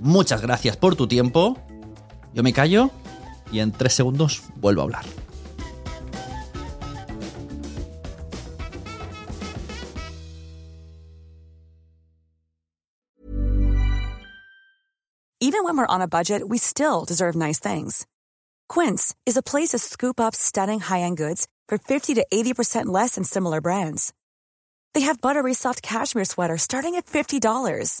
Muchas gracias por tu tiempo. Yo me callo y en tres segundos vuelvo a hablar. Even when we're on a budget, we still deserve nice things. Quince is a place to scoop up stunning high-end goods for 50 to 80% less than similar brands. They have buttery soft cashmere sweaters starting at $50,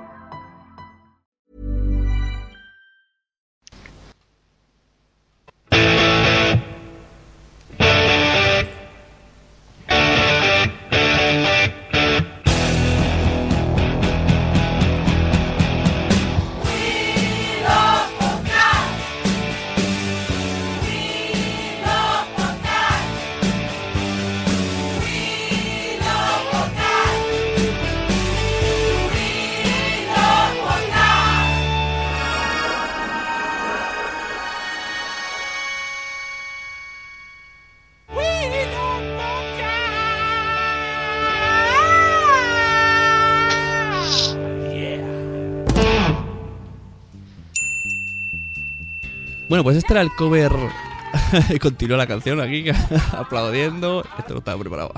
Bueno, pues este era el cover. Continúa la canción aquí, aplaudiendo. Esto no estaba preparado.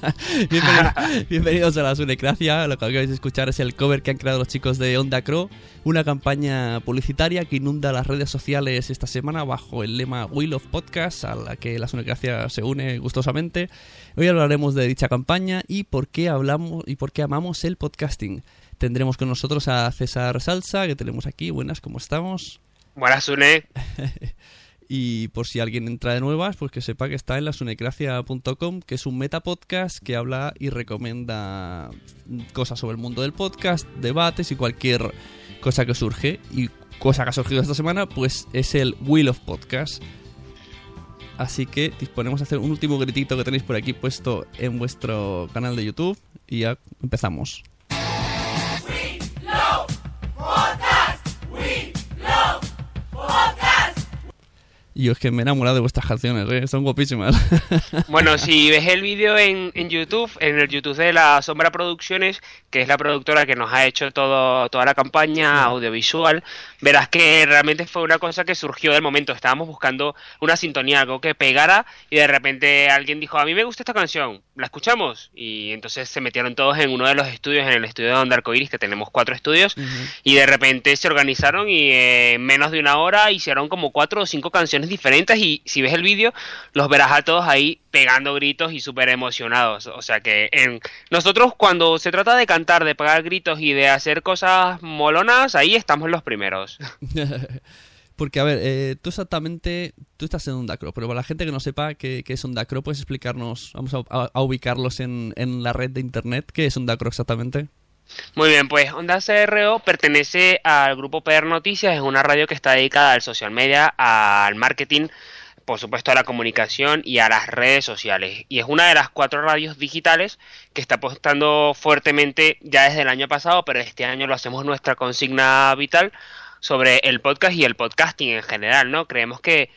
bienvenidos, bienvenidos, a la Sunecracia. Lo que acabáis de escuchar es el cover que han creado los chicos de Onda Crow. Una campaña publicitaria que inunda las redes sociales esta semana bajo el lema Wheel of Podcast, a la que la Sunecracia se une gustosamente. Hoy hablaremos de dicha campaña y por qué hablamos y por qué amamos el podcasting. Tendremos con nosotros a César Salsa, que tenemos aquí. Buenas, ¿cómo estamos? Buenas, Sune. y por si alguien entra de nuevas, pues que sepa que está en la sunecracia.com, que es un metapodcast que habla y recomienda cosas sobre el mundo del podcast, debates y cualquier cosa que surge. Y cosa que ha surgido esta semana, pues es el Wheel of Podcast. Así que disponemos a hacer un último gritito que tenéis por aquí puesto en vuestro canal de YouTube y ya empezamos. Y yo es que me he enamorado de vuestras canciones, ¿eh? son guapísimas. Bueno, si ves el vídeo en, en, YouTube, en el YouTube de la Sombra Producciones, que es la productora que nos ha hecho todo, toda la campaña audiovisual, verás que realmente fue una cosa que surgió del momento. Estábamos buscando una sintonía, algo que pegara, y de repente alguien dijo, a mí me gusta esta canción, ¿la escuchamos? Y entonces se metieron todos en uno de los estudios, en el estudio de Onda Arcoiris, que tenemos cuatro estudios, uh -huh. y de repente se organizaron y eh, en menos de una hora hicieron como cuatro o cinco canciones diferentes y si ves el vídeo los verás a todos ahí pegando gritos y súper emocionados. O sea que en... nosotros cuando se trata de cantar, de pegar gritos y de hacer cosas molonas, ahí estamos los primeros. Porque, a ver, eh, tú exactamente, tú estás en Ondacro, pero para la gente que no sepa qué, es Ondacro, ¿puedes explicarnos, vamos a, ubicarlos en, en, la red de Internet, qué es Ondacro exactamente? Muy bien, pues Onda CRO pertenece al grupo PR Noticias, es una radio que está dedicada al social media, al marketing, por supuesto a la comunicación y a las redes sociales. Y es una de las cuatro radios digitales que está apostando fuertemente ya desde el año pasado, pero este año lo hacemos nuestra consigna vital sobre el podcast y el podcasting en general, ¿no? Creemos que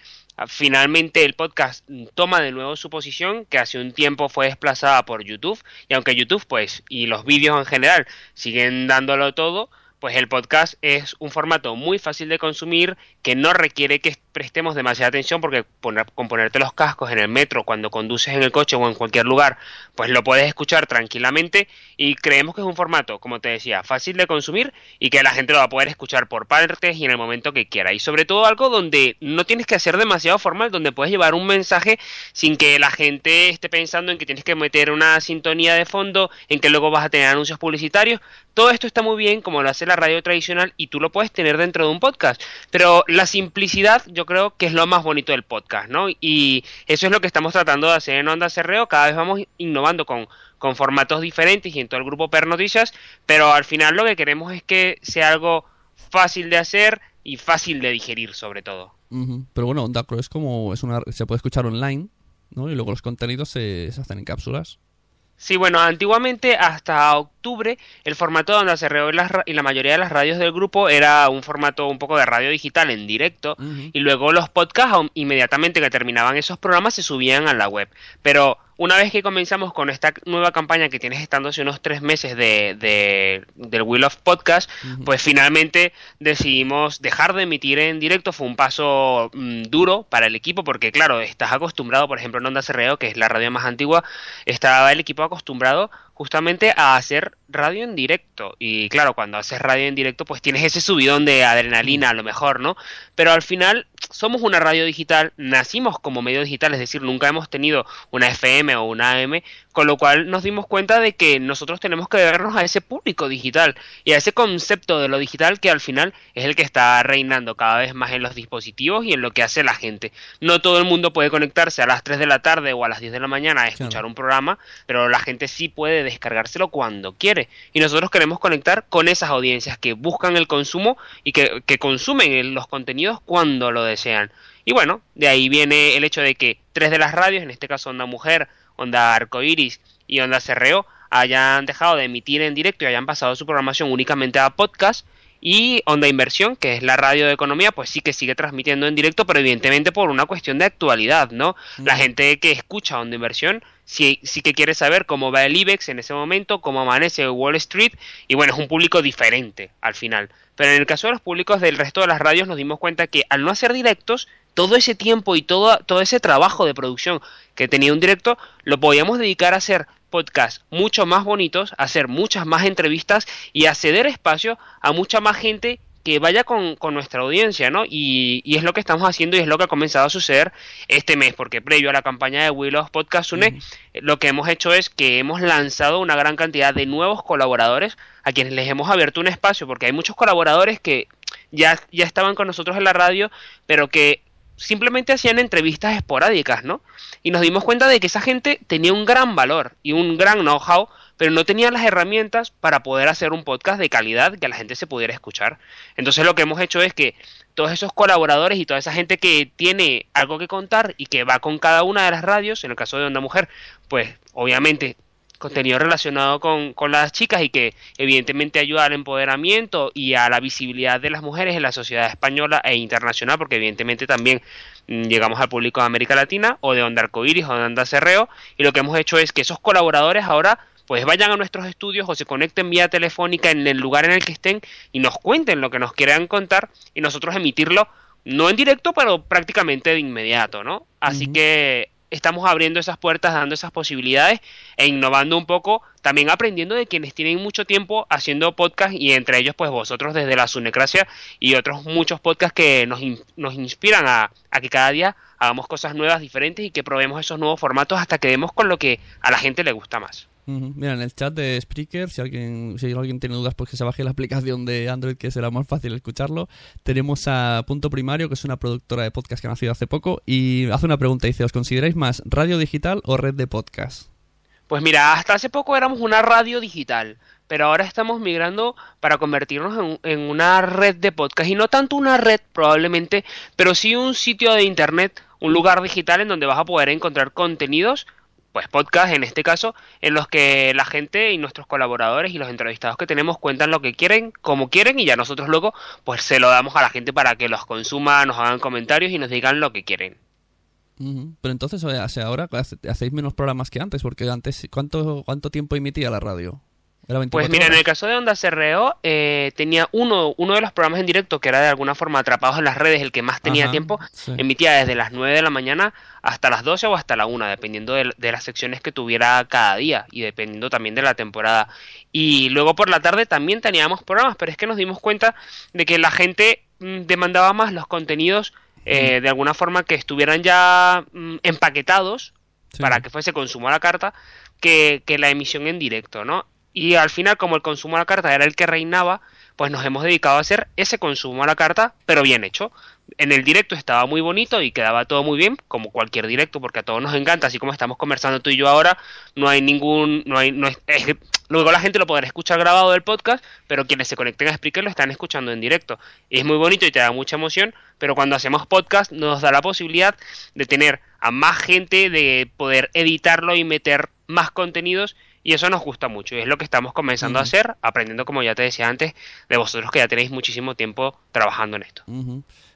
finalmente el podcast toma de nuevo su posición que hace un tiempo fue desplazada por YouTube y aunque YouTube pues y los vídeos en general siguen dándolo todo pues el podcast es un formato muy fácil de consumir que no requiere que prestemos demasiada atención porque con ponerte los cascos en el metro cuando conduces en el coche o en cualquier lugar pues lo puedes escuchar tranquilamente y creemos que es un formato como te decía fácil de consumir y que la gente lo va a poder escuchar por partes y en el momento que quiera. Y sobre todo algo donde no tienes que hacer demasiado formal donde puedes llevar un mensaje sin que la gente esté pensando en que tienes que meter una sintonía de fondo en que luego vas a tener anuncios publicitarios todo esto está muy bien como lo hace la radio tradicional y tú lo puedes tener dentro de un podcast. Pero la simplicidad yo creo que es lo más bonito del podcast, ¿no? Y eso es lo que estamos tratando de hacer en Onda Cerreo. Cada vez vamos innovando con, con formatos diferentes y en todo el grupo Per Noticias, pero al final lo que queremos es que sea algo fácil de hacer y fácil de digerir sobre todo. Pero bueno, Onda es como es una se puede escuchar online, ¿no? Y luego los contenidos se hacen en cápsulas. Sí, bueno, antiguamente hasta octubre el formato donde se y, y la mayoría de las radios del grupo era un formato un poco de radio digital en directo y luego los podcasts inmediatamente que terminaban esos programas se subían a la web. Pero una vez que comenzamos con esta nueva campaña que tienes estando hace unos tres meses de, del Wheel of Podcast, pues finalmente decidimos dejar de emitir en directo. Fue un paso mm, duro para el equipo porque, claro, estás acostumbrado, por ejemplo, en Onda Cerreo, que es la radio más antigua, estaba el equipo acostumbrado justamente a hacer radio en directo. Y claro, cuando haces radio en directo, pues tienes ese subidón de adrenalina a lo mejor, ¿no? Pero al final somos una radio digital, nacimos como medio digital, es decir, nunca hemos tenido una FM o una AM, con lo cual nos dimos cuenta de que nosotros tenemos que vernos a ese público digital y a ese concepto de lo digital que al final es el que está reinando cada vez más en los dispositivos y en lo que hace la gente. No todo el mundo puede conectarse a las 3 de la tarde o a las 10 de la mañana a escuchar un programa, pero la gente sí puede descargárselo cuando quiere. Y nosotros queremos conectar con esas audiencias que buscan el consumo y que, que consumen los contenidos cuando lo desean. Y bueno, de ahí viene el hecho de que tres de las radios, en este caso Onda Mujer, Onda Arcoiris y Onda Cerreo, hayan dejado de emitir en directo y hayan pasado su programación únicamente a podcast. Y Onda Inversión, que es la radio de economía, pues sí que sigue transmitiendo en directo, pero evidentemente por una cuestión de actualidad, ¿no? La gente que escucha Onda Inversión sí, sí que quiere saber cómo va el IBEX en ese momento, cómo amanece Wall Street, y bueno, es un público diferente al final. Pero en el caso de los públicos del resto de las radios nos dimos cuenta que al no hacer directos, todo ese tiempo y todo, todo ese trabajo de producción que tenía un directo, lo podíamos dedicar a hacer podcasts mucho más bonitos, a hacer muchas más entrevistas y a ceder espacio a mucha más gente que vaya con, nuestra audiencia, ¿no? Y, y, es lo que estamos haciendo y es lo que ha comenzado a suceder este mes, porque previo a la campaña de Willows Podcast Une, lo que hemos hecho es que hemos lanzado una gran cantidad de nuevos colaboradores a quienes les hemos abierto un espacio, porque hay muchos colaboradores que ya, ya estaban con nosotros en la radio, pero que simplemente hacían entrevistas esporádicas, ¿no? Y nos dimos cuenta de que esa gente tenía un gran valor y un gran know-how, pero no tenía las herramientas para poder hacer un podcast de calidad que la gente se pudiera escuchar. Entonces lo que hemos hecho es que todos esos colaboradores y toda esa gente que tiene algo que contar y que va con cada una de las radios, en el caso de Onda Mujer, pues obviamente contenido relacionado con, con, las chicas y que evidentemente ayuda al empoderamiento y a la visibilidad de las mujeres en la sociedad española e internacional, porque evidentemente también mm, llegamos al público de América Latina o de Onda Arcoiris o de Onda Cerreo y lo que hemos hecho es que esos colaboradores ahora pues vayan a nuestros estudios o se conecten vía telefónica en el lugar en el que estén y nos cuenten lo que nos quieran contar y nosotros emitirlo no en directo pero prácticamente de inmediato, ¿no? Así que estamos abriendo esas puertas, dando esas posibilidades e innovando un poco, también aprendiendo de quienes tienen mucho tiempo haciendo podcast y entre ellos pues vosotros desde la Sunecracia y otros muchos podcasts que nos, nos inspiran a, a, que cada día hagamos cosas nuevas, diferentes y que probemos esos nuevos formatos hasta que demos con lo que a la gente le gusta más. Mira, en el chat de Spreaker, si alguien, si alguien tiene dudas, pues que se baje la aplicación de Android, que será más fácil escucharlo. Tenemos a Punto Primario, que es una productora de podcast que ha nacido hace poco, y hace una pregunta, dice, ¿os consideráis más radio digital o red de podcast? Pues mira, hasta hace poco éramos una radio digital, pero ahora estamos migrando para convertirnos en, en, una red de podcast y no tanto una red probablemente, pero sí un sitio de internet, un lugar digital en donde vas a poder encontrar contenidos pues podcast en este caso, en los que la gente y nuestros colaboradores y los entrevistados que tenemos cuentan lo que quieren, como quieren, y ya nosotros luego pues se lo damos a la gente para que los consuma, nos hagan comentarios y nos digan lo que quieren. Pero entonces, o sea, ahora hacéis menos programas que antes, porque antes, ¿cuánto, cuánto tiempo emitía la radio? Pues mira, en el caso de Onda CRO, eh, tenía uno, uno de los programas en directo que era de alguna forma atrapados en las redes, el que más tenía tiempo, emitía desde las 9 de la mañana hasta las 12 o hasta la 1, dependiendo de, las secciones que tuviera cada día y dependiendo también de la temporada. Y luego por la tarde también teníamos programas, pero es que nos dimos cuenta de que la gente mm, demandaba más los contenidos eh, de alguna forma que estuvieran ya mm, empaquetados para que fuese consumo a la carta que, que la emisión en directo, ¿no? Y al final, como el consumo a la carta era el que reinaba, pues nos hemos dedicado a hacer ese consumo a la carta, pero bien hecho. En el directo estaba muy bonito y quedaba todo muy bien, como cualquier directo, porque a todos nos encanta, así como estamos conversando tú y yo ahora, no hay ningún, no hay, luego la gente lo podrá escuchar grabado del podcast, pero quienes se conecten a Spreaker lo están escuchando en directo. Y es muy bonito y te da mucha emoción, pero cuando hacemos podcast nos da la posibilidad de tener a más gente, de poder editarlo y meter más contenidos y eso nos gusta mucho y es lo que estamos comenzando a hacer, aprendiendo, como ya te decía antes, de vosotros que ya tenéis muchísimo tiempo trabajando en esto.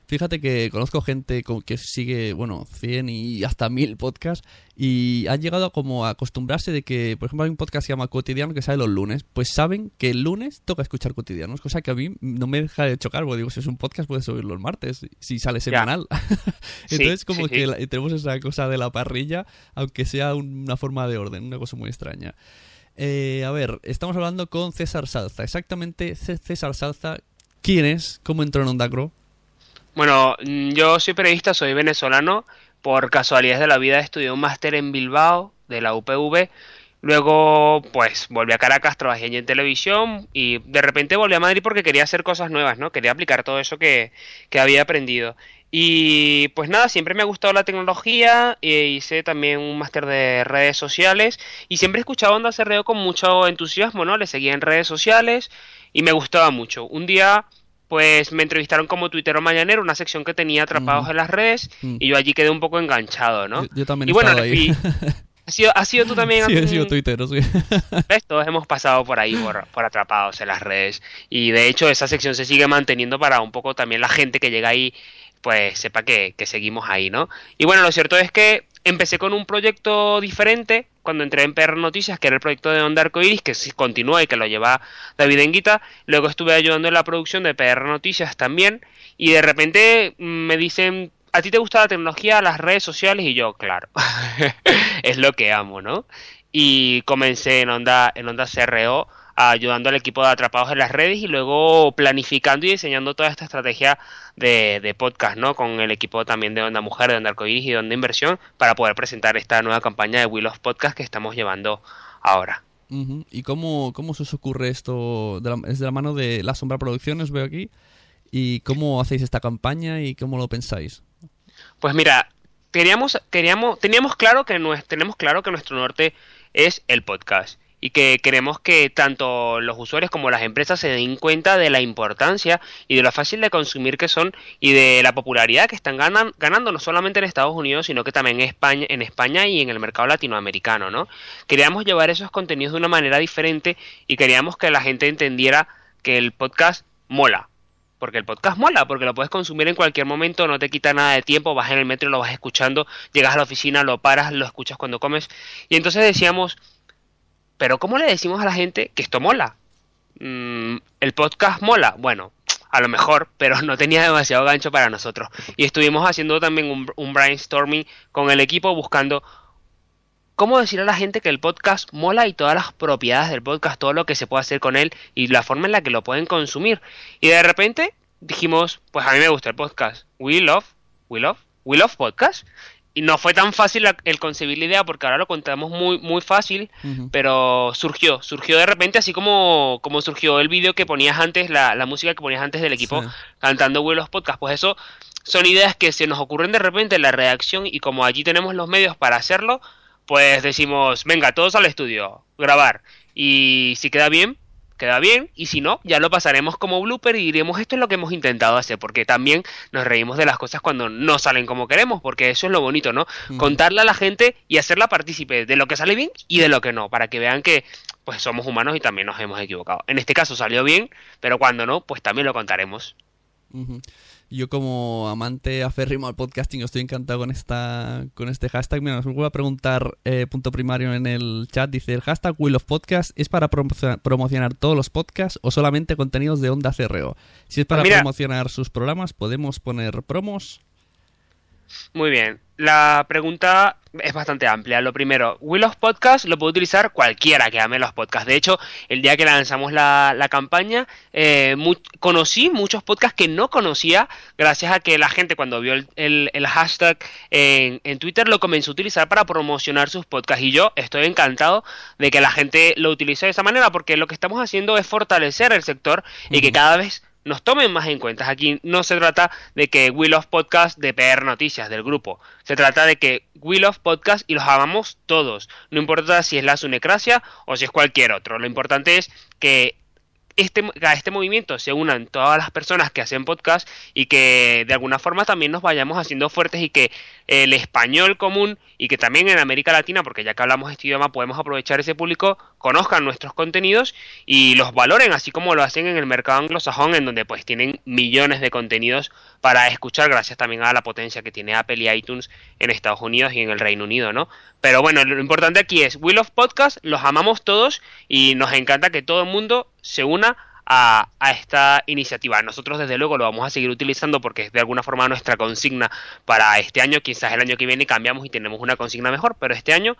Fíjate que conozco gente que sigue, bueno, 100 y hasta 1000 podcasts y han llegado como a acostumbrarse de que, por ejemplo, hay un podcast que se llama Cotidiano que sale los lunes, pues saben que el lunes toca escuchar cotidianos, cosa que a mí no me deja de chocar, porque digo, si es un podcast puedes subirlo los martes, si sale semanal. Entonces como que tenemos esa cosa de la parrilla, aunque sea una forma de orden, una cosa muy extraña. Eh, a ver, estamos hablando con César Salza. Exactamente, César Salza, ¿quién es? ¿Cómo entró en Onda bueno, mm, yo soy periodista, soy venezolano. Por casualidades de la vida estudié un máster en Bilbao de la UPV. Luego, pues, volví a Caracas, trabajé en televisión y de repente volví a Madrid porque quería hacer cosas nuevas, ¿no? Quería aplicar todo eso que, que había aprendido. Y pues nada, siempre me ha gustado la tecnología, e hice también un máster de redes sociales y siempre he escuchado Onda Cerreo con mucho entusiasmo, ¿no? Le seguía en redes sociales y me gustaba mucho. Un día pues me entrevistaron como tuitero mañanero, una sección que tenía atrapados en las redes, mm. y yo allí quedé un poco enganchado, ¿no? Yo, también y bueno, ahí. ¿Has sido, tú también? sí, he sido tuitero, sí. Todos hemos pasado por ahí, por, por, atrapados en las redes. Y de hecho, esa sección se sigue manteniendo para un poco también la gente que llega ahí, pues sepa que, que seguimos ahí, ¿no? Y bueno, lo cierto es que empecé con un proyecto diferente cuando entré en PR Noticias, que era el proyecto de Onda Arcoiris, que continúa y que lo lleva David Enguita. Luego estuve ayudando en la producción de PR Noticias también. Y de repente me dicen, ¿a ti te gusta la tecnología, las redes sociales? Y yo, claro, es lo que amo, ¿no? Y comencé en Onda, en Onda CRO ayudando al equipo de Atrapados en las redes y luego planificando y diseñando toda esta estrategia de, podcast, ¿no? Con el equipo también de Onda Mujer, de Onda Arcoiris y de Onda Inversión para poder presentar esta nueva campaña de Will of Podcast que estamos llevando ahora. ¿Y cómo, cómo se os ocurre esto? es de la mano de La Sombra Producciones, veo aquí. ¿Y cómo hacéis esta campaña y cómo lo pensáis? Pues mira, queríamos, queríamos, teníamos claro que tenemos claro que nuestro norte es el podcast y que queremos que tanto los usuarios como las empresas se den cuenta de la importancia y de lo fácil de consumir que son y de la popularidad que están ganando no solamente en Estados Unidos sino que también en España, en España y en el mercado latinoamericano, ¿no? Queríamos llevar esos contenidos de una manera diferente y queríamos que la gente entendiera que el podcast mola, porque el podcast mola, porque lo puedes consumir en cualquier momento, no te quita nada de tiempo, vas en el metro, lo vas escuchando, llegas a la oficina, lo paras, lo escuchas cuando comes. Y entonces decíamos, pero ¿cómo le decimos a la gente que esto mola? Mm, ¿El podcast mola? Bueno, a lo mejor, pero no tenía demasiado gancho para nosotros. Y estuvimos haciendo también un, brainstorming con el equipo buscando cómo decir a la gente que el podcast mola y todas las propiedades del podcast, todo lo que se puede hacer con él y la forma en la que lo pueden consumir. Y de repente dijimos, pues a mí me gusta el podcast. We love, we love, we love podcast. Y no fue tan fácil la- el concebir la idea porque ahora lo contamos muy muy fácil, pero surgió, surgió de repente así como, como surgió el vídeo que ponías antes, la, la música que ponías antes del equipo Sí. cantando Vuelos Podcast, pues eso son ideas que se nos ocurren de repente en la redacción y como allí tenemos los medios para hacerlo, pues decimos, venga, todos al estudio, grabar. Y si queda bien, queda bien. Y si no, ya lo pasaremos como blooper y diremos, esto es lo que hemos intentado hacer. Porque también nos reímos de las cosas cuando no salen como queremos. Porque eso es lo bonito, ¿no? Contarle a la gente y hacerla partícipe de lo que sale bien y de lo que no. Para que vean que pues somos humanos y también nos hemos equivocado. En este caso salió bien, pero cuando no, pues también lo contaremos. Yo como amante aférrimo al podcasting estoy encantado con esta con este hashtag. Mira, nos vuelve a preguntar eh, punto primario en el chat. Dice, ¿el hashtag Wheel of Podcast es para promo- promocionar todos los podcasts o solamente contenidos de Onda CRO? Si es para Mira- promocionar sus programas, ¿podemos poner promos? Muy bien. La pregunta es bastante amplia. Lo primero, Will of Podcast lo puede utilizar cualquiera que ame los podcasts. De hecho, el día que lanzamos la, la campaña, eh, mu- conocí muchos podcasts que no conocía gracias a que la gente cuando vio el, el- el hashtag en, en Twitter lo comenzó a utilizar para promocionar sus podcasts. Y yo estoy encantado de que la gente lo utilice de esa manera porque lo que estamos haciendo es fortalecer el sector y que cada vez nos tomen más en cuenta. Aquí no se trata de que Will of Podcast de PR Noticias del grupo. Se trata de que Will of Podcast y los amamos todos. No importa si es la Sunecracia o si es cualquier otro. Lo importante es que este, a este movimiento se unan todas las personas que hacen podcast y que de alguna forma también nos vayamos haciendo fuertes y que el español común y que también en América Latina, porque ya que hablamos este idioma podemos aprovechar ese público, conozcan nuestros contenidos y los valoren, así como lo hacen en el mercado anglosajón, en donde pues tienen millones de contenidos para escuchar, gracias también a la potencia que tiene Apple y iTunes en Estados Unidos y en el Reino Unido, ¿no? Pero bueno, lo importante aquí es Will of Podcast, los amamos todos y nos encanta que todo el mundo se una a, a esta iniciativa. Nosotros desde luego lo vamos a seguir utilizando porque es de alguna forma nuestra consigna para este año, quizás el año que viene cambiamos y tenemos una consigna mejor, pero este año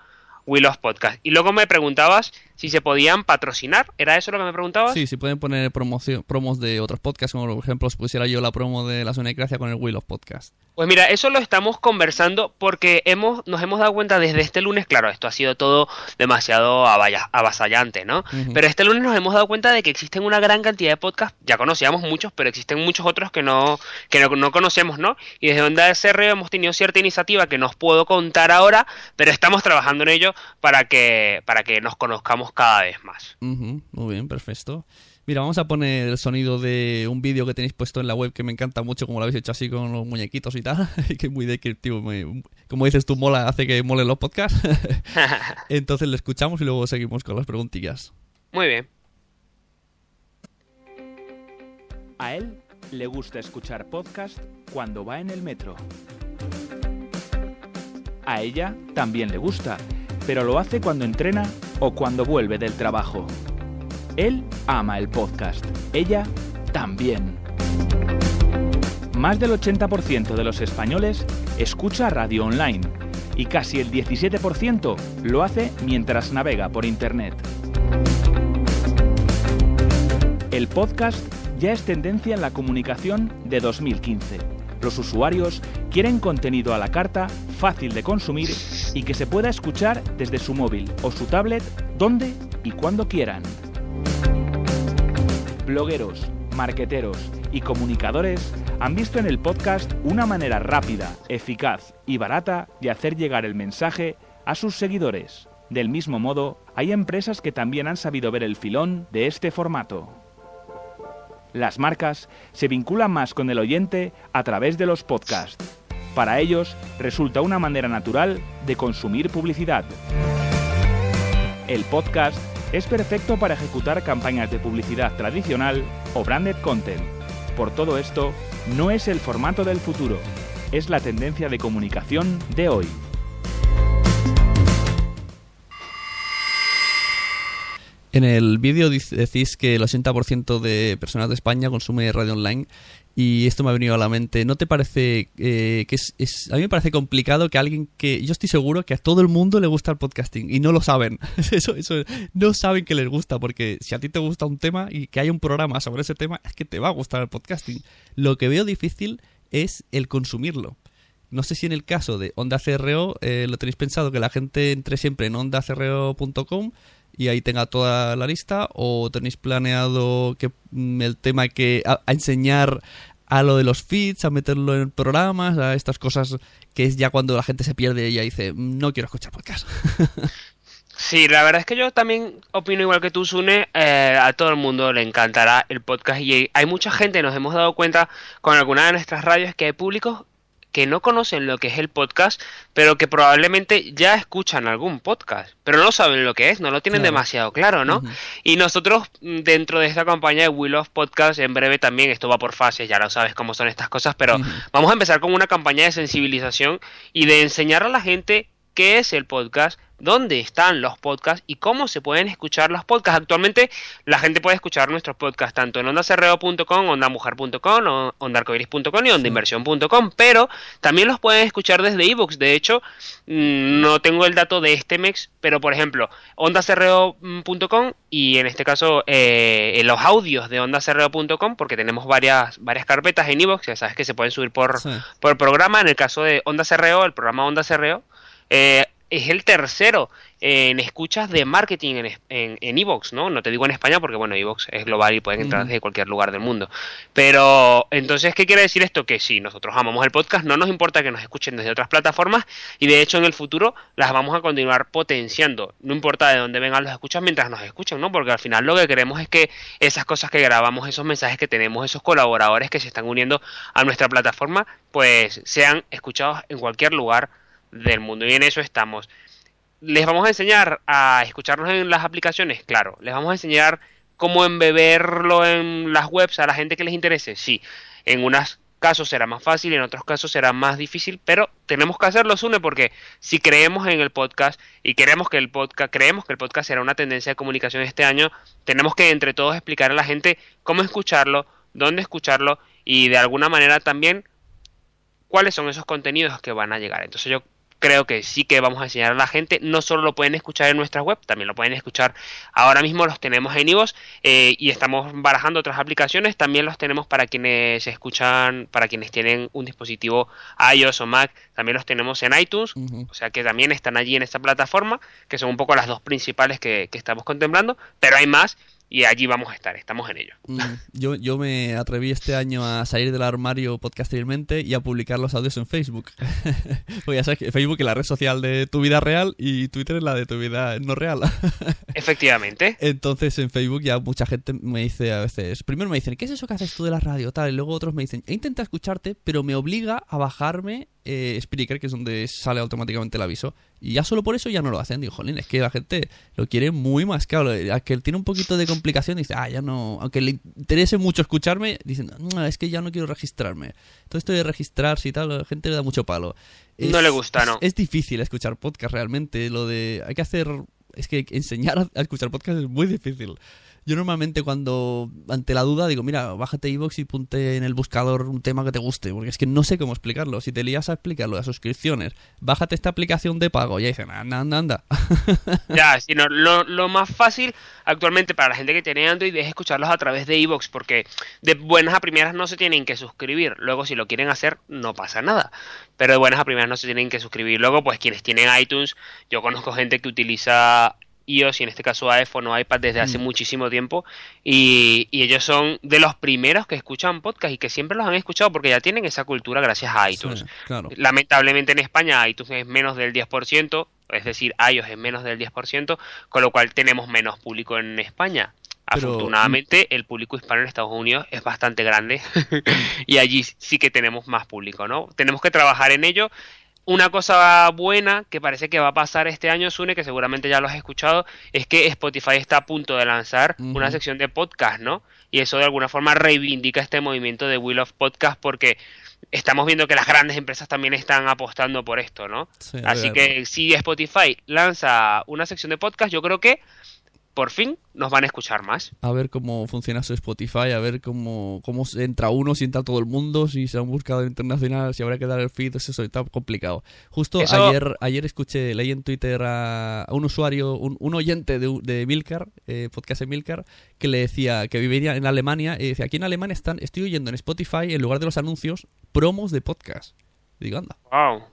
Will of Podcast. Y luego me preguntabas si se podían patrocinar, ¿era eso lo que me preguntabas? Sí, si pueden poner promoción, promos de otros podcasts, como por ejemplo si pusiera yo la promo de la Sunecracia con el Wheel of Podcast. Pues mira, eso lo estamos conversando porque hemos, nos hemos dado cuenta desde este lunes, claro, esto ha sido todo demasiado avasallante, ¿no? Pero este lunes nos hemos dado cuenta de que existen una gran cantidad de podcasts, ya conocíamos muchos, pero existen muchos otros que no, que no, no conocemos, ¿no? Y desde Onda SR hemos tenido cierta iniciativa que no os puedo contar ahora, pero estamos trabajando en ello para que, para que nos conozcamos cada vez más. Muy bien, perfecto. Mira, vamos a poner el sonido de un vídeo que tenéis puesto en la web que me encanta mucho, como lo habéis hecho así con los muñequitos y tal, que es muy descriptivo. muy- como dices tú, mola, hace que molen los podcasts. Entonces lo escuchamos y luego seguimos con las preguntillas. Muy bien. A él le gusta escuchar podcast cuando va en el metro. A ella también le gusta, pero lo hace cuando entrena o cuando vuelve del trabajo. Él ama el podcast, ella también. Más del 80% de los españoles escucha radio online y casi el 17% lo hace mientras navega por Internet. El podcast ya es tendencia en la comunicación de 2015. Los usuarios quieren contenido a la carta, fácil de consumir y que se pueda escuchar desde su móvil o su tablet donde y cuando quieran. Blogueros, marqueteros y comunicadores han visto en el podcast una manera rápida, eficaz y barata de hacer llegar el mensaje a sus seguidores. Del mismo modo, hay empresas que también han sabido ver el filón de este formato. Las marcas se vinculan más con el oyente a través de los podcasts. Para ellos resulta una manera natural de consumir publicidad. El podcast es perfecto para ejecutar campañas de publicidad tradicional o branded content. Por todo esto, no es el formato del futuro, es la tendencia de comunicación de hoy. En el vídeo decís que el 80% de personas de España consume radio online y esto me ha venido a la mente. ¿No te parece eh, que es, es- A mí me parece complicado que alguien que... Yo estoy seguro que a todo el mundo le gusta el podcasting y no lo saben. Eso, eso, no saben que les gusta porque si a ti te gusta un tema y que hay un programa sobre ese tema, es que te va a gustar el podcasting. Lo que veo difícil es el consumirlo. No sé si en el caso de Onda CRO eh, lo tenéis pensado que la gente entre siempre en ondacro.com y ahí tenga toda la lista o tenéis planeado que mm, el tema que a, enseñar a lo de los feeds, a meterlo en programas, a estas cosas que es ya cuando la gente se pierde y ya dice, no quiero escuchar podcast. Sí, la verdad es que yo también opino igual que tú, Sune. eh, a todo el mundo le encantará el podcast y hay mucha gente, nos hemos dado cuenta con alguna de nuestras radios que hay públicos que no conocen lo que es el podcast, pero que probablemente ya escuchan algún podcast, pero no saben lo que es, no lo tienen Claro. demasiado claro, ¿no? Y nosotros, mm, dentro de esta campaña de Will of Podcast, en breve también, esto va por fases, ya lo sabes cómo son estas cosas, pero vamos a empezar con una campaña de sensibilización y de enseñar a la gente qué es el podcast, dónde están los podcasts y cómo se pueden escuchar los podcasts. Actualmente la gente puede escuchar nuestros podcasts tanto en ondacerreo.com, ondamujer.com, ondarcoiris.com y ondainversión.com, pero también los pueden escuchar desde iVoox. De hecho, mm, no tengo el dato de este mes, pero por ejemplo, ondacerreo.com y en este caso eh, los audios de ondacerreo.com, porque tenemos varias, varias carpetas en iVoox, ya sabes que se pueden subir por, Sí. por programa. En el caso de Onda Cerreo, el programa Onda Cerreo, eh, es el tercero en escuchas de marketing en, en, en Evox, ¿no? No te digo en España porque, bueno, Evox es global y pueden entrar desde cualquier lugar del mundo. Pero, entonces, ¿qué quiere decir esto? Que sí, nosotros amamos el podcast, no nos importa que nos escuchen desde otras plataformas y, de hecho, en el futuro las vamos a continuar potenciando. No importa de dónde vengan los escuchas mientras nos escuchen, ¿no? Porque al final lo que queremos es que esas cosas que grabamos, esos mensajes que tenemos, esos colaboradores que se están uniendo a nuestra plataforma, pues sean escuchados en cualquier lugar del mundo. Y en eso estamos. ¿Les vamos a enseñar a escucharnos en las aplicaciones? Claro. ¿Les vamos a enseñar cómo embeberlo en las webs a la gente que les interese? Sí. En unos casos será más fácil, en otros casos será más difícil, pero tenemos que hacerlo, Sune, porque si creemos en el podcast y queremos que el podcast, creemos que el podcast será una tendencia de comunicación este año, tenemos que entre todos explicar a la gente cómo escucharlo, dónde escucharlo y de alguna manera también cuáles son esos contenidos que van a llegar. Entonces yo creo que sí que vamos a enseñar a la gente, no solo lo pueden escuchar en nuestra web, también lo pueden escuchar ahora mismo, los tenemos en iVoox eh, y estamos barajando otras aplicaciones, también los tenemos para quienes escuchan, para quienes tienen un dispositivo iOS o Mac, también los tenemos en iTunes, o sea que también están allí en esta plataforma, que son un poco las dos principales que, que estamos contemplando, pero hay más y allí vamos a estar, estamos en ello. Mm, Yo, yo me atreví este año a salir del armario podcastilmente y a publicar los audios en Facebook. Porque ya sabes que Facebook es la red social de tu vida real y Twitter es la de tu vida no real. Efectivamente. Entonces en Facebook ya mucha gente me dice a veces, primero me dicen, ¿qué es eso que haces tú de la radio? Tal, y luego otros me dicen, he intentado escucharte, pero me obliga a bajarme eh, Spreaker, que es donde sale automáticamente el aviso. Y ya solo por eso ya no lo hacen. Digo, jolín, es que la gente lo quiere muy más claro. A que tiene un poquito de complicación, dice, ah, ya no. Aunque le interese mucho escucharme, dicen, no, es que ya no quiero registrarme. Todo esto de registrarse y tal, a la gente le da mucho palo. No le gusta, ¿no? Es difícil escuchar podcast realmente. Lo de. Hay que hacer. Es que enseñar a escuchar podcast es muy difícil. Yo normalmente cuando, ante la duda, digo, mira, bájate iVoox y ponte en el buscador un tema que te guste, porque es que no sé cómo explicarlo. Si te lías a explicarlo, a suscripciones, bájate esta aplicación de pago, ya dicen, anda, anda, anda. Ya, sino lo, más fácil actualmente para la gente que tiene Android es escucharlos a través de iVoox, porque de buenas a primeras no se tienen que suscribir. Luego, si lo quieren hacer, no pasa nada. Pero de buenas a primeras no se tienen que suscribir. Luego, pues quienes tienen iTunes, yo conozco gente que utiliza iOS y en este caso iPhone o iPad desde hace Mm. muchísimo tiempo y, y ellos son de los primeros que escuchan podcast y que siempre los han escuchado porque ya tienen esa cultura gracias a iTunes. Sí, claro. Lamentablemente en España iTunes es menos del 10%, es decir, iOS es menos del 10%, con lo cual tenemos menos público en España. Pero- Afortunadamente, el público hispano en Estados Unidos es bastante grande y allí sí que tenemos más público, ¿no? Tenemos que trabajar en ello. Una cosa buena que parece que va a pasar este año, Sune, que seguramente ya lo has escuchado, es que Spotify está a punto de lanzar una sección de podcast, ¿no? Y eso de alguna forma reivindica este movimiento de Will of Podcast porque estamos viendo que las grandes empresas también están apostando por esto, ¿no? Sí, Así que si Spotify lanza una sección de podcast, yo creo que por fin nos van a escuchar más. A ver cómo funciona su Spotify, a ver cómo, cómo entra uno, si entra todo el mundo, si se ha buscado internacional, si habrá que dar el feed, eso está complicado. Justo Eso- ayer ayer escuché, leí en Twitter a, un usuario, un, un oyente de, de Milcar, eh, podcast de Milcar, que le decía que vivía en Alemania y decía, aquí en Alemania están, estoy oyendo en Spotify, en lugar de los anuncios, promos de podcast. Digo, anda, Wow.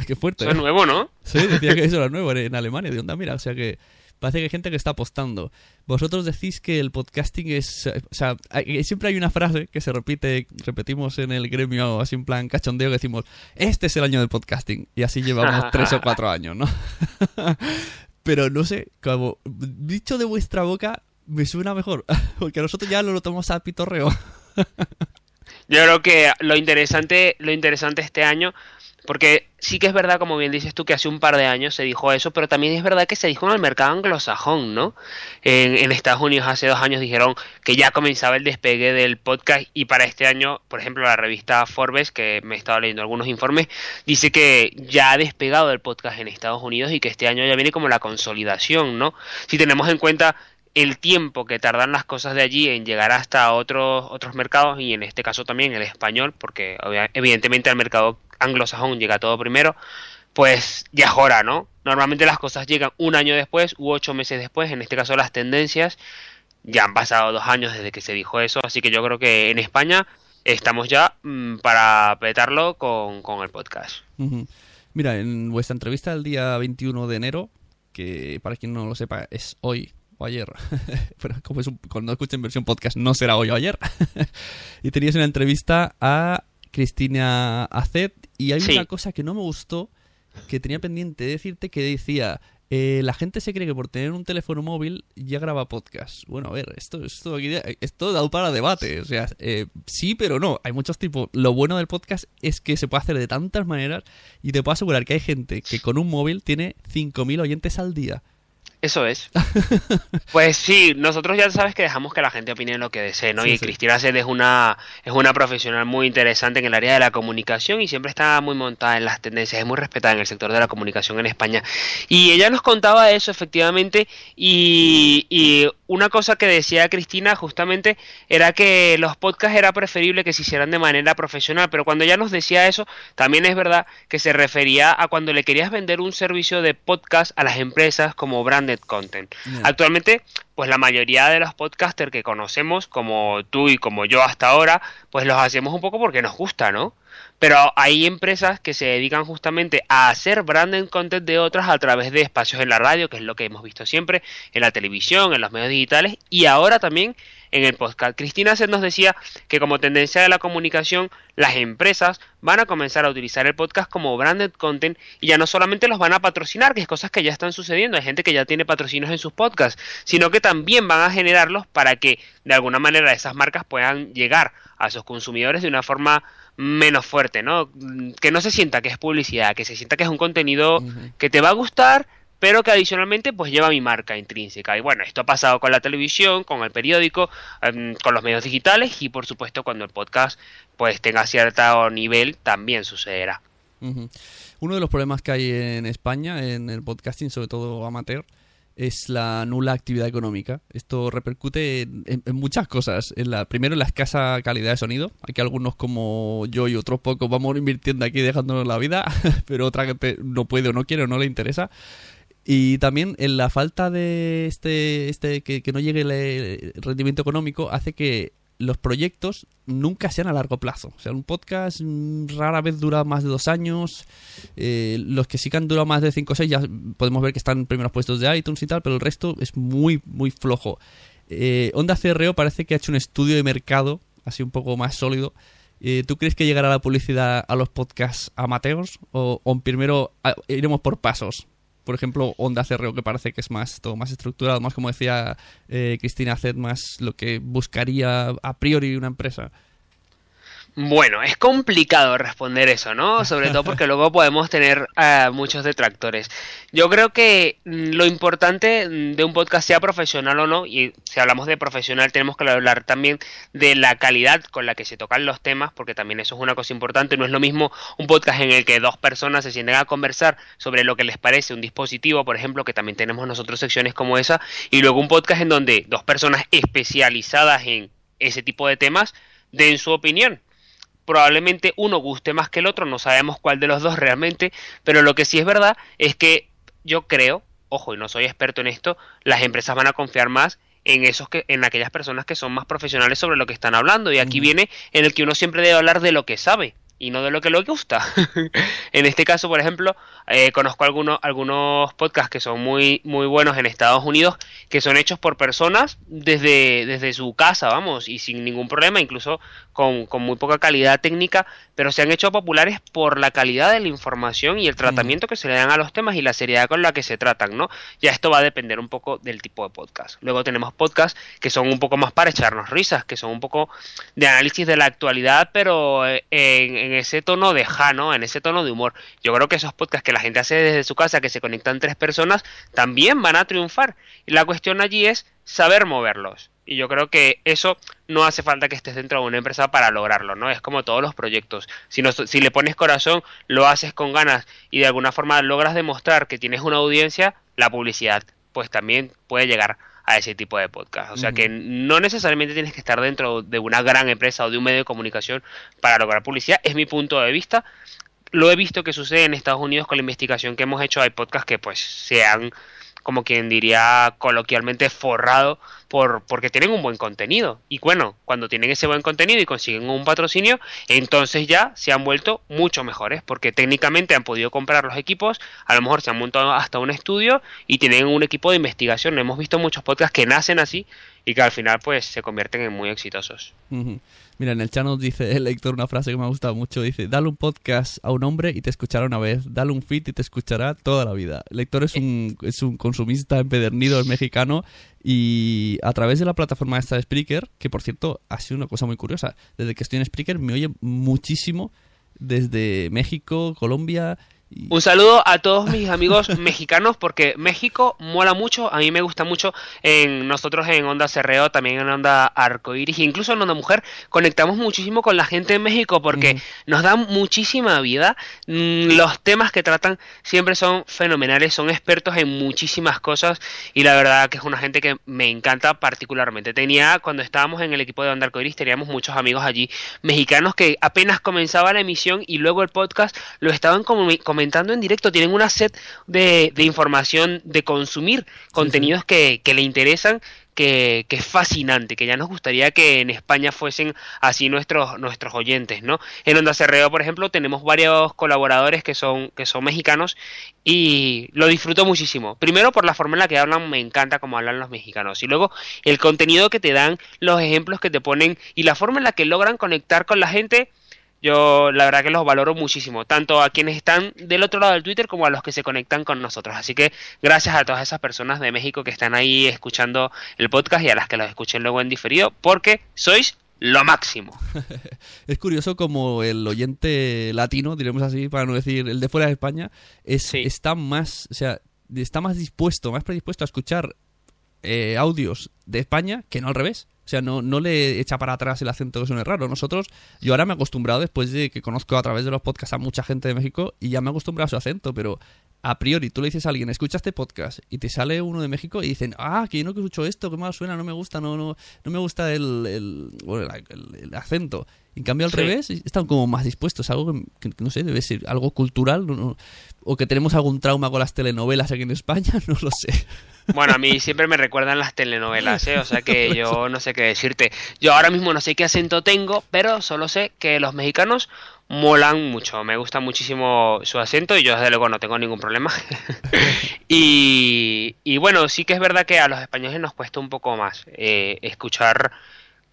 qué fuerte. Eso es ¿eh? nuevo, ¿no? Sí, decía que eso era nuevo en Alemania. Digo, anda, mira, o sea que parece que hay gente que está apostando. Vosotros decís que el podcasting es... O sea, hay- siempre hay una frase que se repite, repetimos en el gremio así en plan cachondeo, que decimos, este es el año del podcasting. Y así llevamos tres o cuatro años, ¿no? Pero no sé, como dicho de vuestra boca, me suena mejor. Porque nosotros ya lo, lo tomamos a pitorreo. Yo creo que lo interesante, lo interesante este año, porque sí que es verdad, como bien dices tú, que hace un par de años se dijo eso, pero también es verdad que se dijo en el mercado anglosajón, ¿no? En, Estados Unidos hace dos años dijeron que ya comenzaba el despegue del podcast y para este año, por ejemplo, la revista Forbes, que me he estado leyendo algunos informes, dice que ya ha despegado el podcast en Estados Unidos y que este año ya viene como la consolidación, ¿no? Si tenemos en cuenta el tiempo que tardan las cosas de allí en llegar hasta otros otros mercados y en este caso también el español porque evidentemente al mercado anglosajón llega todo primero pues ya es no normalmente las cosas llegan un año después u ocho meses después en este caso las tendencias ya han pasado dos años desde que se dijo eso así que yo creo que en España estamos ya mm, para petarlo con, con el podcast. Mira, en vuestra entrevista del día 21 de enero, que para quien no lo sepa es hoy o ayer, pero como es un- cuando escuchen versión podcast no será hoy o ayer, y tenías una entrevista a Cristina Acet y hay Sí. una cosa que no me gustó, que tenía pendiente de decirte que decía... eh, la gente se cree que por tener un teléfono móvil ya graba podcast. Bueno, a ver, esto, esto, aquí- esto da para debate. O sea, eh, sí, pero no. Hay muchos tipos. Lo bueno del podcast es que se puede hacer de tantas maneras y te puedo asegurar que hay gente que con un móvil tiene 5.000 oyentes al día. Eso es. Pues sí, nosotros ya sabes que dejamos que la gente opine lo que desee, ¿no? Sí, y sí. Cristina Sed es una, es una profesional muy interesante en el área de la comunicación y siempre está muy montada en las tendencias, es muy respetada en el sector de la comunicación en España. Y ella nos contaba eso efectivamente y, y una cosa que decía Cristina justamente era que los podcasts era preferible que se hicieran de manera profesional, pero cuando ella nos decía eso, también es verdad que se refería a cuando le querías vender un servicio de podcast a las empresas como branded content. Actualmente, pues la mayoría de los podcasters que conocemos, como tú y como yo hasta ahora, pues los hacemos un poco porque nos gusta, ¿no? Pero hay empresas que se dedican justamente a hacer branded content de otras a través de espacios en la radio, que es lo que hemos visto siempre, en la televisión, en los medios digitales y ahora también en el podcast. Cristina Sed nos decía que como tendencia de la comunicación, las empresas van a comenzar a utilizar el podcast como branded content y ya no solamente los van a patrocinar, que es cosas que ya están sucediendo, hay gente que ya tiene patrocinios en sus podcasts, sino que también van a generarlos para que de alguna manera esas marcas puedan llegar a sus consumidores de una forma menos fuerte, ¿no? Mm, Que no se sienta que es publicidad, que se sienta que es un contenido que te va a gustar, pero que adicionalmente pues lleva mi marca intrínseca. Y bueno, esto ha pasado con la televisión, con el periódico, em, con los medios digitales y por supuesto cuando el podcast pues tenga cierto nivel también sucederá. Uno de los problemas que hay en España, en el podcasting, sobre todo amateur, es la nula actividad económica. Esto repercute en, muchas cosas. En la, primero, en la escasa calidad de sonido. Aquí algunos como yo y otros pocos vamos invirtiendo aquí dejándonos la vida, pero otra gente no puede o no quiere o no le interesa. Y también en la falta de este, este que, que no llegue el rendimiento económico hace que los proyectos nunca sean a largo plazo. O sea, un podcast mm, rara vez dura más de dos años. Eh, los que sí que han durado más de cinco o seis ya podemos ver que están en primeros puestos de iTunes y tal, pero el resto es muy, muy flojo. Eh, Onda CRO parece que ha hecho un estudio de mercado así un poco más sólido. Eh, ¿Tú crees que llegará la publicidad a los podcasts amateurs? ¿O, o primero a- iremos por pasos? Por ejemplo, Onda CRO, que parece que es más todo más estructurado, más como decía eh, Cristina Zed, más lo que buscaría a priori una empresa. Bueno, es complicado responder eso, ¿no? Sobre todo porque luego podemos tener eh, muchos detractores. Yo creo que lo importante de un podcast, sea profesional o no, y si hablamos de profesional tenemos que hablar también de la calidad con la que se tocan los temas, porque también eso es una cosa importante. No es lo mismo un podcast en el que dos personas se sienten a conversar sobre lo que les parece un dispositivo, por ejemplo, que también tenemos nosotros secciones como esa, y luego un podcast en donde dos personas especializadas en ese tipo de temas den su opinión probablemente uno guste más que el otro, no sabemos cuál de los dos realmente, pero lo que sí es verdad es que yo creo, ojo, y no soy experto en esto, las empresas van a confiar más en esos que en aquellas personas que son más profesionales sobre lo que están hablando y aquí viene en el que uno siempre debe hablar de lo que sabe y no de lo que le gusta. en este caso, por ejemplo, eh, conozco algunos, algunos podcasts que son muy, muy buenos en Estados Unidos, que son hechos por personas desde, desde su casa, vamos, y sin ningún problema, incluso con, con muy poca calidad técnica, pero se han hecho populares por la calidad de la información y el tratamiento que se le dan a los temas y la seriedad con la que se tratan, ¿no? Ya esto va a depender un poco del tipo de podcast. Luego tenemos podcasts que son un poco más para echarnos risas, que son un poco de análisis de la actualidad, pero eh, en en ese tono de jano, en ese tono de humor. Yo creo que esos podcasts que la gente hace desde su casa, que se conectan tres personas, también van a triunfar. Y la cuestión allí es saber moverlos. Y yo creo que eso no hace falta que estés dentro de una empresa para lograrlo, ¿no? Es como todos los proyectos. Si, si le pones corazón, lo haces con ganas y de alguna forma logras demostrar que tienes una audiencia, la publicidad pues también puede llegar a ese tipo de podcast. O sea que no necesariamente tienes que estar dentro de una gran empresa o de un medio de comunicación para lograr publicidad. Es mi punto de vista. Lo he visto que sucede en Estados Unidos con la investigación que hemos hecho. Hay podcasts que pues se han como quien diría coloquialmente forrado por porque tienen un buen contenido y bueno cuando tienen ese buen contenido y consiguen un patrocinio entonces ya se han vuelto mucho mejores porque técnicamente han podido comprar los equipos a lo mejor se han montado hasta un estudio y tienen un equipo de investigación hemos visto muchos podcasts que nacen así y que al final pues se convierten en muy exitosos. Mira, en el chat nos dice el lector una frase que me ha gustado mucho. Dice, dale un podcast a un hombre y te escuchará una vez. Dale un feed y te escuchará toda la vida. El lector es un, es un consumista empedernido, es mexicano y a través de la plataforma esta de Spreaker, que por cierto ha sido una cosa muy curiosa, desde que estoy en Spreaker me oye muchísimo desde México, Colombia un saludo a todos mis amigos mexicanos porque México mola mucho, a mí me gusta mucho en nosotros en Onda Cerreo, también en Onda Arcoiris, incluso en Onda Mujer, conectamos muchísimo con la gente de México porque nos dan muchísima vida. Mm, los temas que tratan siempre son fenomenales, son expertos en muchísimas cosas y la verdad que es una gente que me encanta particularmente. Tenía cuando estábamos en el equipo de Onda Arcoiris teníamos muchos amigos allí mexicanos que apenas comenzaba la emisión y luego el podcast lo estaban como comentando en directo, tienen una set de, de información, de consumir contenidos Que, que le interesan que, que, es fascinante, que ya nos gustaría que en España fuesen así nuestros, nuestros oyentes, ¿no? En Onda Cerreo, por ejemplo, tenemos varios colaboradores que son, que son mexicanos y lo disfruto muchísimo. Primero por la forma en la que hablan, me encanta cómo hablan los mexicanos. Y luego el contenido que te dan, los ejemplos que te ponen y la forma en la que logran conectar con la gente yo la verdad que los valoro muchísimo, tanto a quienes están del otro lado del Twitter como a los que se conectan con nosotros. Así que gracias a todas esas personas de México que están ahí escuchando el podcast y a las que los escuchen luego en diferido, porque sois lo máximo. es curioso como el oyente latino, diremos así, para no decir el de fuera de España, es, está más, o sea, está más dispuesto, más predispuesto a escuchar eh, audios de España que no al revés. O sea, no, no le echa para atrás el acento que suene raro. Nosotros, yo ahora me he acostumbrado después de que conozco a través de los podcasts a mucha gente de México y ya me he acostumbrado a su acento, pero a priori tú le dices a alguien, escucha este podcast y te sale uno de México y dicen, ah, que yo no escucho esto, que mal suena, no me gusta, no, no, no me gusta el, el, el, acento. En cambio, al revés, están como más dispuestos. Algo que, no sé, debe ser algo cultural. o que tenemos algún trauma con las telenovelas aquí en España, no lo sé. Bueno, a mí siempre me recuerdan las telenovelas, ¿eh? O sea que yo no sé qué decirte. Yo ahora mismo no sé qué acento tengo, pero solo sé que los mexicanos molan mucho. Me gusta muchísimo su acento y yo desde luego no tengo ningún problema. y, y, bueno, sí que es verdad que a los españoles nos cuesta un poco más eh, escuchar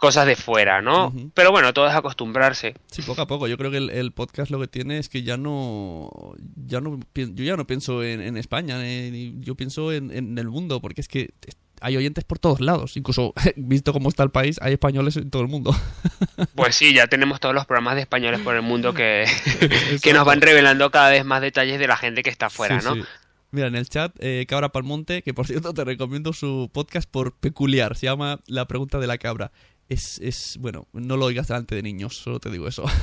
cosas de fuera, ¿no? Pero bueno, todo es acostumbrarse. Sí, poco a poco. Yo creo que el, podcast lo que tiene es que ya no, ya no, yo ya no pienso en, España, yo pienso en, el mundo, porque es que hay oyentes por todos lados. Incluso, visto cómo está el país, hay españoles en todo el mundo. Pues sí, ya tenemos todos los programas de españoles por el mundo que, que nos van revelando cada vez más detalles de la gente que está afuera, ¿no? Mira, en el chat, eh, Cabra Palmonte, que por cierto te recomiendo su podcast por peculiar, se llama La pregunta de la cabra es, es, bueno, no lo oigas delante de niños, solo te digo eso.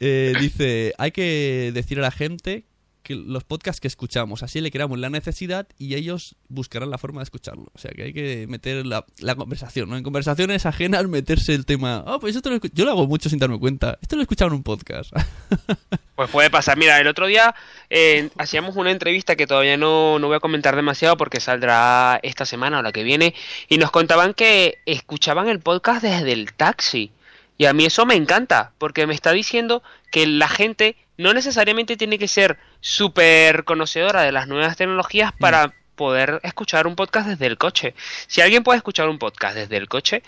Eh, dice, hay que decir a la gente que los podcasts que escuchamos, así le creamos la necesidad y ellos buscarán la forma de escucharlo. O sea que hay que meter la, conversación, ¿no? En conversaciones ajenas meterse el tema, oh, pues esto lo yo lo hago mucho sin darme cuenta, esto lo he escuchado en un podcast. Pues puede pasar. Mira, el otro día eh, hacíamos una entrevista que todavía no, no voy a comentar demasiado porque saldrá esta semana o la que viene y nos contaban que escuchaban el podcast desde el taxi. Y a mí eso me encanta, porque me está diciendo que la gente no necesariamente tiene que ser súper conocedora de las nuevas tecnologías para poder escuchar un podcast desde el coche. Si alguien puede escuchar un podcast desde el coche,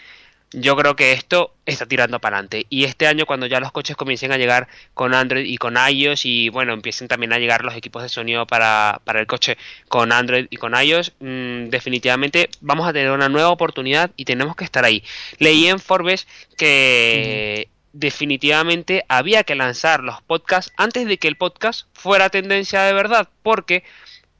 yo creo que esto está tirando para adelante. Y este año, cuando ya los coches comiencen a llegar con Android y con iOS, y bueno, empiecen también a llegar los equipos de sonido para, para el coche con Android y con iOS, mm, definitivamente vamos a tener una nueva oportunidad y tenemos que estar ahí. Leí en Forbes que. Definitivamente había que lanzar los podcasts antes de que el podcast fuera tendencia de verdad, porque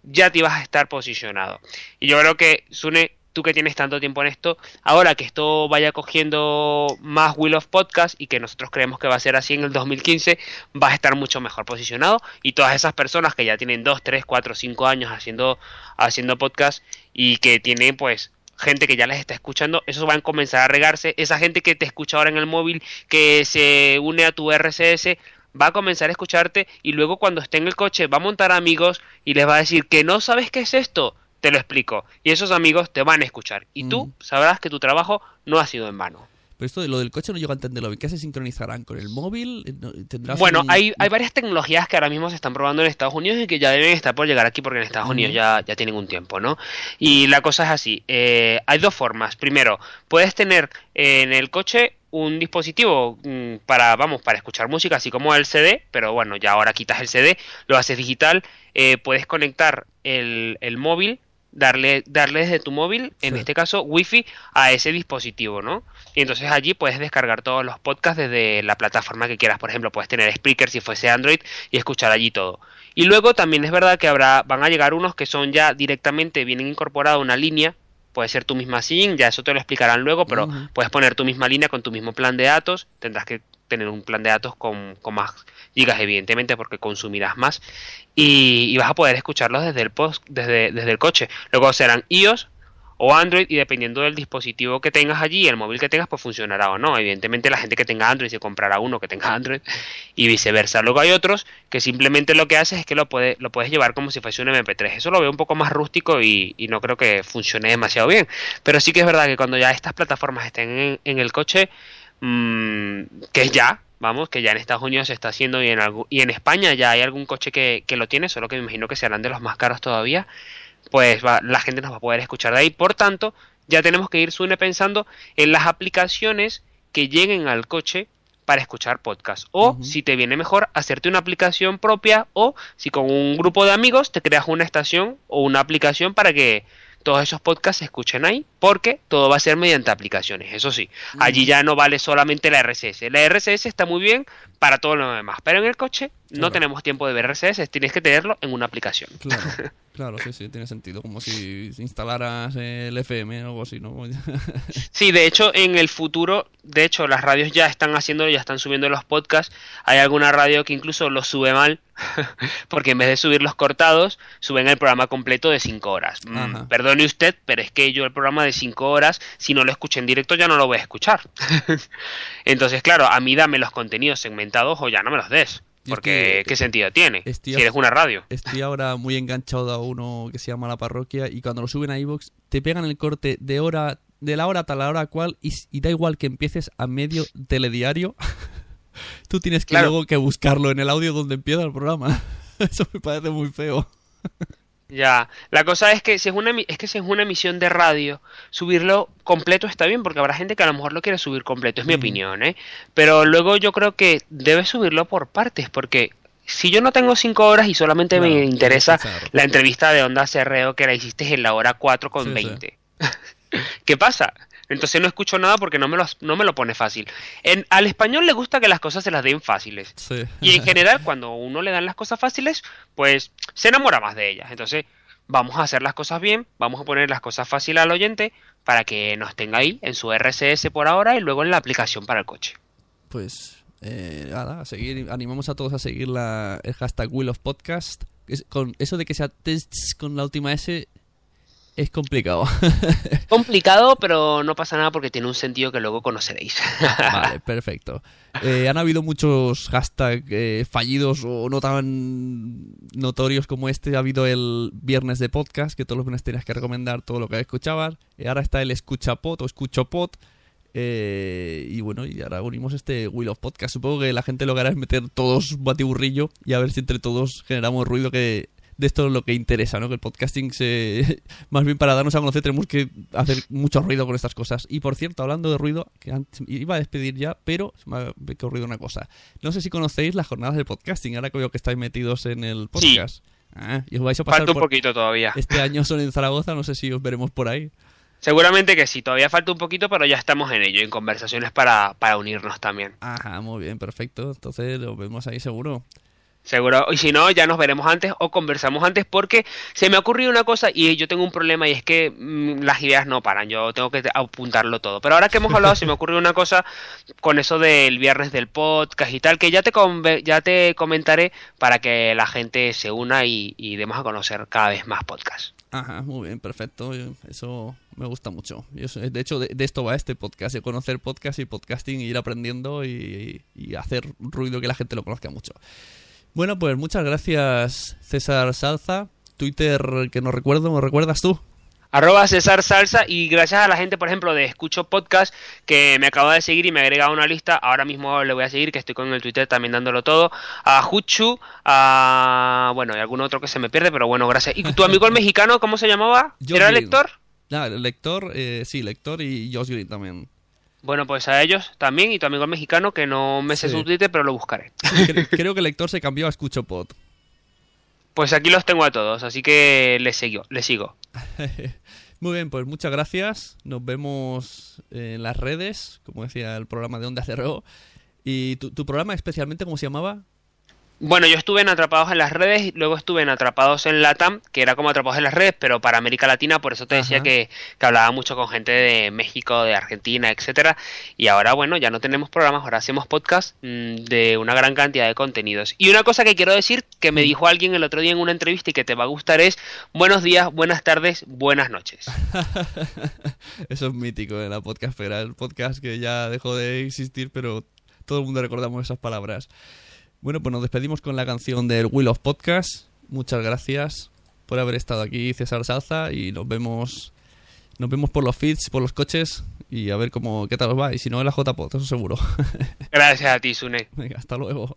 ya te ibas a estar posicionado. Y yo creo que, Sune, tú que tienes tanto tiempo en esto, ahora que esto vaya cogiendo más Wheel of Podcast y que nosotros creemos que va a ser así en el 2015, vas a estar mucho mejor posicionado y todas esas personas que ya tienen 2, 3, 4, 5 años haciendo, haciendo podcast y que tienen pues gente que ya les está escuchando, esos van a comenzar a regarse, esa gente que te escucha ahora en el móvil, que se une a tu RCS, va a comenzar a escucharte y luego cuando esté en el coche va a montar amigos y les va a decir que no sabes qué es esto, te lo explico. Y esos amigos te van a escuchar y tú sabrás que tu trabajo no ha sido en vano. Pero esto de lo del coche no llego a entenderlo bien. ¿Qué se sincronizarán con el móvil? ¿Tendrás Bueno, un- hay, hay varias tecnologías que ahora mismo se están probando en Estados Unidos y que ya deben estar por llegar aquí porque en Estados Unidos ya, ya tienen un tiempo, ¿no? Y la cosa es así, eh, hay dos formas. Primero, puedes tener en el coche un dispositivo mm, para, vamos, para escuchar música, así como el CD, pero bueno, ya ahora quitas el CD, lo haces digital, eh, puedes conectar el, el móvil, darle, darle desde tu móvil, en Sí. este caso Wi-Fi, a ese dispositivo, ¿no? Y entonces allí puedes descargar todos los podcasts desde la plataforma que quieras. Por ejemplo, puedes tener Spreaker si fuese Android y escuchar allí todo. Y luego también es verdad que habrá, van a llegar unos que son ya directamente, vienen incorporada una línea. Puede ser tu misma SIM, ya eso te lo explicarán luego, pero puedes poner tu misma línea con tu mismo plan de datos. Tendrás que tener un plan de datos con, con más gigas, evidentemente, porque consumirás más. Y, vas a poder escucharlos desde el, post, desde, desde el coche. Luego serán iOS o Android y dependiendo del dispositivo que tengas allí, el móvil que tengas, pues funcionará o no. Evidentemente la gente que tenga Android se comprará uno que tenga Android y viceversa. Luego hay otros que simplemente lo que haces es que lo, puede, lo puedes llevar como si fuese un MP3. Eso lo veo un poco más rústico y, no creo que funcione demasiado bien. Pero sí que es verdad que cuando ya estas plataformas estén en el coche, mm, que es ya, vamos, que ya en Estados Unidos se está haciendo y en, y en España ya hay algún coche que, que lo tiene, solo que me imagino que serán de los más caros todavía pues va- la gente nos va a poder escuchar de ahí. Por tanto, ya tenemos que ir Sune pensando en las aplicaciones que lleguen al coche para escuchar podcast. O, si te viene mejor, hacerte una aplicación propia o si con un grupo de amigos te creas una estación o una aplicación para que todos esos podcasts se escuchen ahí, porque todo va a ser mediante aplicaciones, eso sí. Allí ya no vale solamente la RSS. La RSS está muy bien para todo lo demás, pero en el coche no Claro. tenemos tiempo de ver RSS, tienes que tenerlo en una aplicación. Claro, claro, sí, sí, tiene sentido. Como si instalaras el FM o algo así, ¿no? Sí, de hecho, en el futuro, de hecho, las radios ya están haciendo, ya están subiendo los podcasts. Hay alguna radio que incluso los sube mal, porque en vez de subir los cortados, suben el programa completo de 5 horas. Mm, perdone usted, pero es que yo el programa de 5 horas, si no lo escuché en directo, ya no lo voy a escuchar. Entonces, claro, a mí dame los contenidos segmentados o ya no me los des. Porque, que- ¿qué sentido tiene? estoy Si eres una radio. Estoy ahora muy enganchado a uno que se llama La Parroquia y cuando lo suben a iVoox te pegan el corte de hora de la hora tal la hora cual y da igual que empieces a medio telediario. Tú tienes que Claro. luego que buscarlo en el audio donde empieza el programa. Eso me parece muy feo. Ya, la cosa es que si es una es que si es una emisión de radio, subirlo completo está bien, porque habrá gente que a lo mejor lo quiere subir completo, es mi Mm. opinión, ¿eh? Pero luego yo creo que debes subirlo por partes, porque si yo no tengo cinco horas y solamente Claro, me interesa la entrevista de Onda Cerreo que la hiciste en la hora 4 con Sí, sí. 20. ¿Qué pasa? Entonces no escucho nada porque no me lo, no me lo pone fácil. En, al español le gusta que las cosas se las den fáciles. Sí. Y en general, cuando uno le dan las cosas fáciles, pues se enamora más de ellas. Entonces, vamos a hacer las cosas bien, vamos a poner las cosas fáciles al oyente para que nos tenga ahí en su RSS por ahora y luego en la aplicación para el coche. Pues eh, nada, a seguir, animamos a todos a seguir la, el hashtag Wheel of Podcast. Es- con eso de que sea tests con la última S es complicado. Complicado, pero no pasa nada porque tiene un sentido que luego conoceréis. vale, perfecto. Eh, han habido muchos hashtags eh, fallidos o no tan notorios como este. Ha habido el viernes de podcast, que todos los viernes tenías que recomendar todo lo que escuchabas. Y ahora está el escuchapod o escuchopod. Eh, y bueno, y ahora unimos este Wheel of Podcast. Supongo que la gente lo que hará es meter todos batiburrillo y a ver si entre todos generamos ruido que de esto es lo que interesa, ¿no? Que el podcasting se... Más bien para darnos a conocer tenemos que hacer mucho ruido con estas cosas. Y por cierto, hablando de ruido, que antes- iba a despedir ya, pero se me ha ocurrido una cosa. No sé si conocéis las jornadas del podcasting, ahora que veo que estáis metidos en el Sí. podcast. Ah, y os vais a pasar Falta un por- poquito todavía. Este año son en Zaragoza, no sé si os veremos por ahí. Seguramente que sí, todavía falta un poquito, pero ya estamos en ello, en conversaciones para, para unirnos también. Ajá, muy bien, perfecto. Entonces nos vemos ahí seguro. Seguro, y si no, ya nos veremos antes o conversamos antes porque se me ha ocurrido una cosa y yo tengo un problema y es que mm, las ideas no paran, yo tengo que apuntarlo todo. Pero ahora que hemos hablado se me ocurrió una cosa con eso del viernes del podcast y tal, que ya te, ya te comentaré para que la gente se una y, y demos a conocer cada vez más podcasts. Ajá, muy bien, perfecto. Eso me gusta mucho. De hecho, de, de esto va este podcast, de conocer podcast y podcasting, y ir aprendiendo y, y hacer ruido que la gente lo conozca mucho. Bueno, pues muchas gracias, César Salza. Twitter, que no recuerdo, ¿me recuerdas tú? Arroba César Salsa y gracias a la gente, por ejemplo, de Escucho Podcast que me acaba de seguir y me ha agregado a una lista. Ahora mismo le voy a seguir, que estoy con el Twitter también dándolo todo. A Juchu, a. Bueno, y algún otro que se me pierde, pero bueno, gracias. ¿Y tu amigo el mexicano, cómo se llamaba? ¿Era Green. lector? Ah, el lector, eh, sí, lector y Josh Green también. Bueno, pues a ellos también y tu amigo mexicano, que no me sé Sí. su Twitter, pero lo buscaré. Cre- Creo que el lector se cambió a Escucho Pod. Pues aquí los tengo a todos, así que les sigo. Les sigo. Muy bien, pues muchas gracias. Nos vemos en las redes, como decía el programa de Onda Cero. ¿Y tu, tu programa especialmente cómo se llamaba? Bueno, yo estuve en Atrapados en las redes y luego estuve en Atrapados en Latam, que era como Atrapados en las redes, pero para América Latina, por eso te decía que, que hablaba mucho con gente de México, de Argentina, etcétera. Y ahora, bueno, ya no tenemos programas, ahora hacemos podcast mm, de una gran cantidad de contenidos. Y una cosa que quiero decir, que me dijo alguien el otro día en una entrevista y que te va a gustar es buenos días, buenas tardes, buenas noches. Eso es mítico en la podcastfera, el podcast que ya dejó de existir, pero todo el mundo recordamos esas palabras. Bueno, pues nos despedimos con la canción del Wheel of Podcast. Muchas gracias por haber estado aquí, César Salza, y nos vemos nos vemos por los feeds, por los coches, y a ver cómo qué tal os va. Y si no, en la JPod, eso seguro. Gracias a ti, Sune. Venga, hasta luego.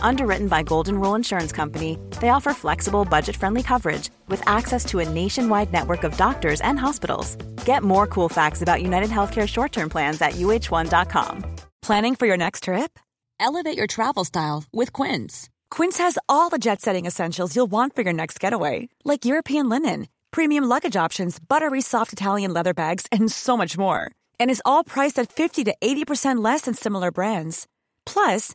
Underwritten by Golden Rule Insurance Company, they offer flexible, budget friendly coverage with access to a nationwide network of doctors and hospitals. Get more cool facts about United Healthcare short term plans at uh1.com. Planning for your next trip? Elevate your travel style with Quince. Quince has all the jet setting essentials you'll want for your next getaway, like European linen, premium luggage options, buttery soft Italian leather bags, and so much more. And is all priced at 50 to 80% less than similar brands. Plus,